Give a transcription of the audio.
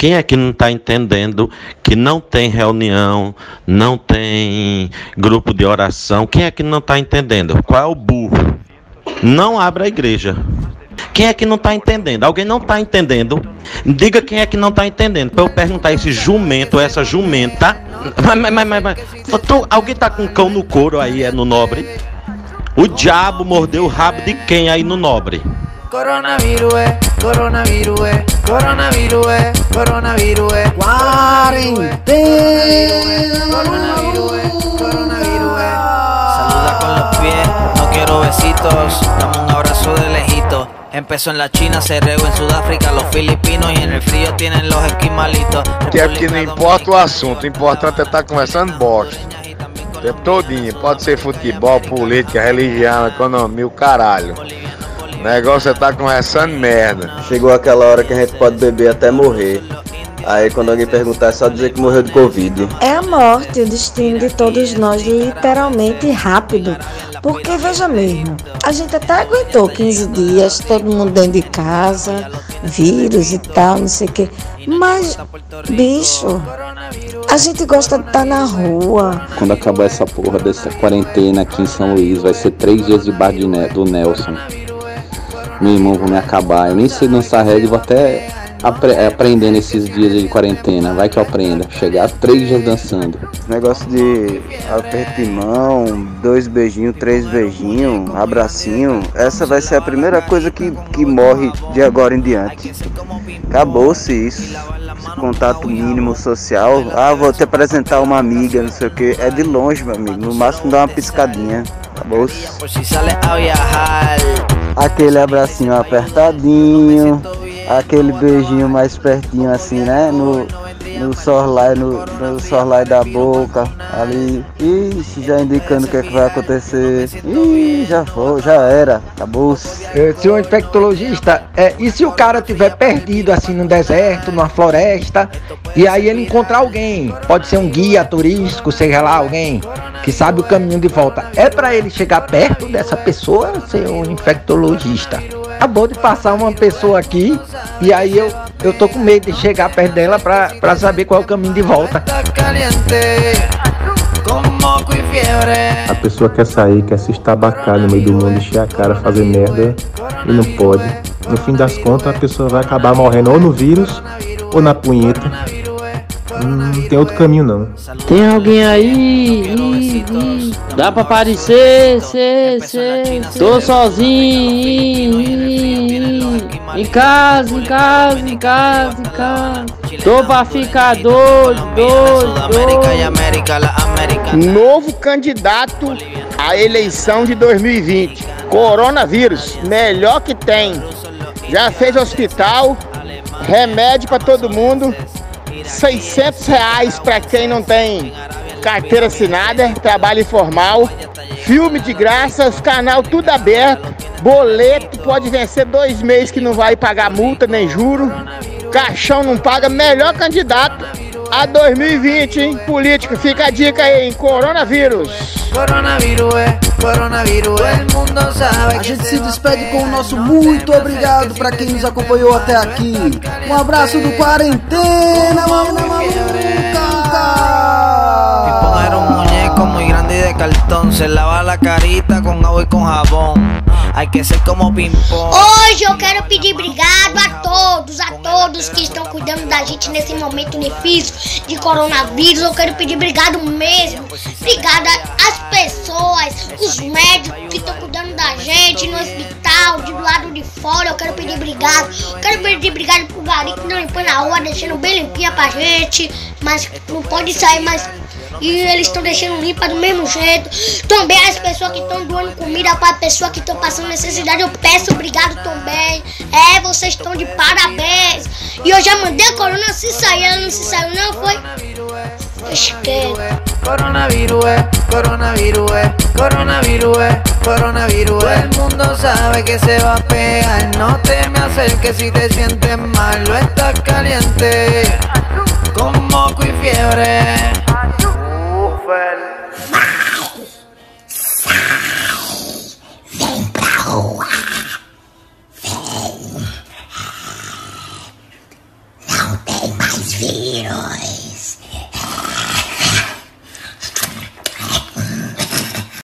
Quem é que não está entendendo que não tem reunião, não tem grupo de oração? Quem é que não está entendendo? Qual é o burro? Não abra a igreja. Quem é que não está entendendo? Alguém não está entendendo? Diga quem é que não está entendendo. Para eu perguntar esse jumento, essa jumenta. Mas, mas, mas, mas, tu, alguém tá com cão no couro aí, é no nobre? O diabo mordeu o rabo de quem aí no nobre? Coronavírus é, coronavírus é, coronavírus é, coronavírus é. Quarentena. Coronavírus é, coronavírus é. Saluda con los pies, no quiero besitos, dame un abrazo de lejito. Empezó en la China, se regó en Sudáfrica, los filipinos y en el frío tienen los esquimalitos. Que aqui não importa o assunto, o importante é estar conversando bosta. O tempo todinho, pode ser futebol, política, religião, economia, o caralho. O negócio é estar conversando merda. Chegou aquela hora que a gente pode beber até morrer. Aí quando alguém perguntar é só dizer que morreu de Covid. É a morte, o destino de todos nós, literalmente rápido. Porque veja mesmo, a gente até aguentou 15 dias, todo mundo dentro de casa, vírus e tal, não sei o quê. Mas, bicho, a gente gosta de estar na rua. Quando acabar essa porra dessa quarentena aqui em São Luís, vai ser três dias de bar de ne do Nelson. Meu irmão, vou me acabar. Eu nem sei dançar reggae, vou até apre aprender nesses dias de quarentena. Vai que eu aprenda. Chegar três dias dançando. Negócio de aperto de mão, dois beijinhos, três beijinhos, abracinho. Essa vai ser a primeira coisa que, que morre de agora em diante. Acabou-se isso. Esse contato mínimo social. Ah, vou te apresentar uma amiga, não sei o que. É de longe, meu amigo. No máximo dá uma piscadinha. Acabou-se. Aquele abracinho apertadinho, aquele beijinho mais pertinho assim, né? No, no sorlai, no, no sorlai da boca, ali. Ixi, já indicando o que, é que vai acontecer. Ih, já foi, já era, acabou -se. Senhor infectologista, é, e se o cara tiver perdido assim no deserto, numa floresta, e aí ele encontrar alguém, pode ser um guia turístico, seja lá alguém que sabe o caminho de volta, é para ele chegar perto dessa pessoa, senhor infectologista? Acabou de passar uma pessoa aqui e aí eu, eu tô com medo de chegar perto dela pra, pra saber qual é o caminho de volta. A pessoa quer sair, quer se estabacar no meio do mundo, encher a cara, fazer merda e não pode. No fim das contas, a pessoa vai acabar morrendo ou no vírus ou na punheta. Não tem outro caminho não. Tem alguém aí? Ih, ih. Dá pra aparecer? Cê, cê, Tô sozinho. ih. Em casa, em casa, em casa, em casa. Tô pra ficar doido, doido, doido. Novo candidato à eleição de 2020. Coronavírus, melhor que tem. Já fez hospital, remédio para todo mundo, 600 reais para quem não tem carteira assinada, trabalho informal, filme de graça, canal tudo aberto, boleto pode vencer dois meses que não vai pagar multa nem juro, caixão não paga, melhor candidato a 2020, hein? Política, fica a dica aí, hein? Coronavírus. Coronavírus é, coronavírus é, todo mundo sabe A gente se despede com o nosso muito obrigado para quem nos acompanhou até aqui. Um abraço do Quarentena, mamãe Se lava la carita con agua y con jabón. Hay que ser como ping-pong. Hoje eu quero pedir obrigado a todos, a todos que estão cuidando da gente nesse momento difícil de coronavírus. Eu quero pedir obrigado mesmo. Obrigada às pessoas, os médicos que estão cuidando da gente no hospital, de do lado de fora. Eu quero pedir obrigado. Quero pedir obrigado pro gari que não limpou na rua, deixando bem limpinha pra gente. Mas não pode sair mais e eles estão deixando limpa do mesmo jeito. Também as pessoas que estão doando comida para pessoas que estão passando necessidade, eu peço obrigado também. É, vocês estão de parabéns. E eu já mandei a corona se sair, ela não se saiu, não foi? Esquece. Coronavirus es, coronavirus es, coronavirus es, coronavirus es. El mundo sabe que se va a pegar. No te me acerques si te sientes mal. Estás caliente, con moco y fiebre. Coronavírus.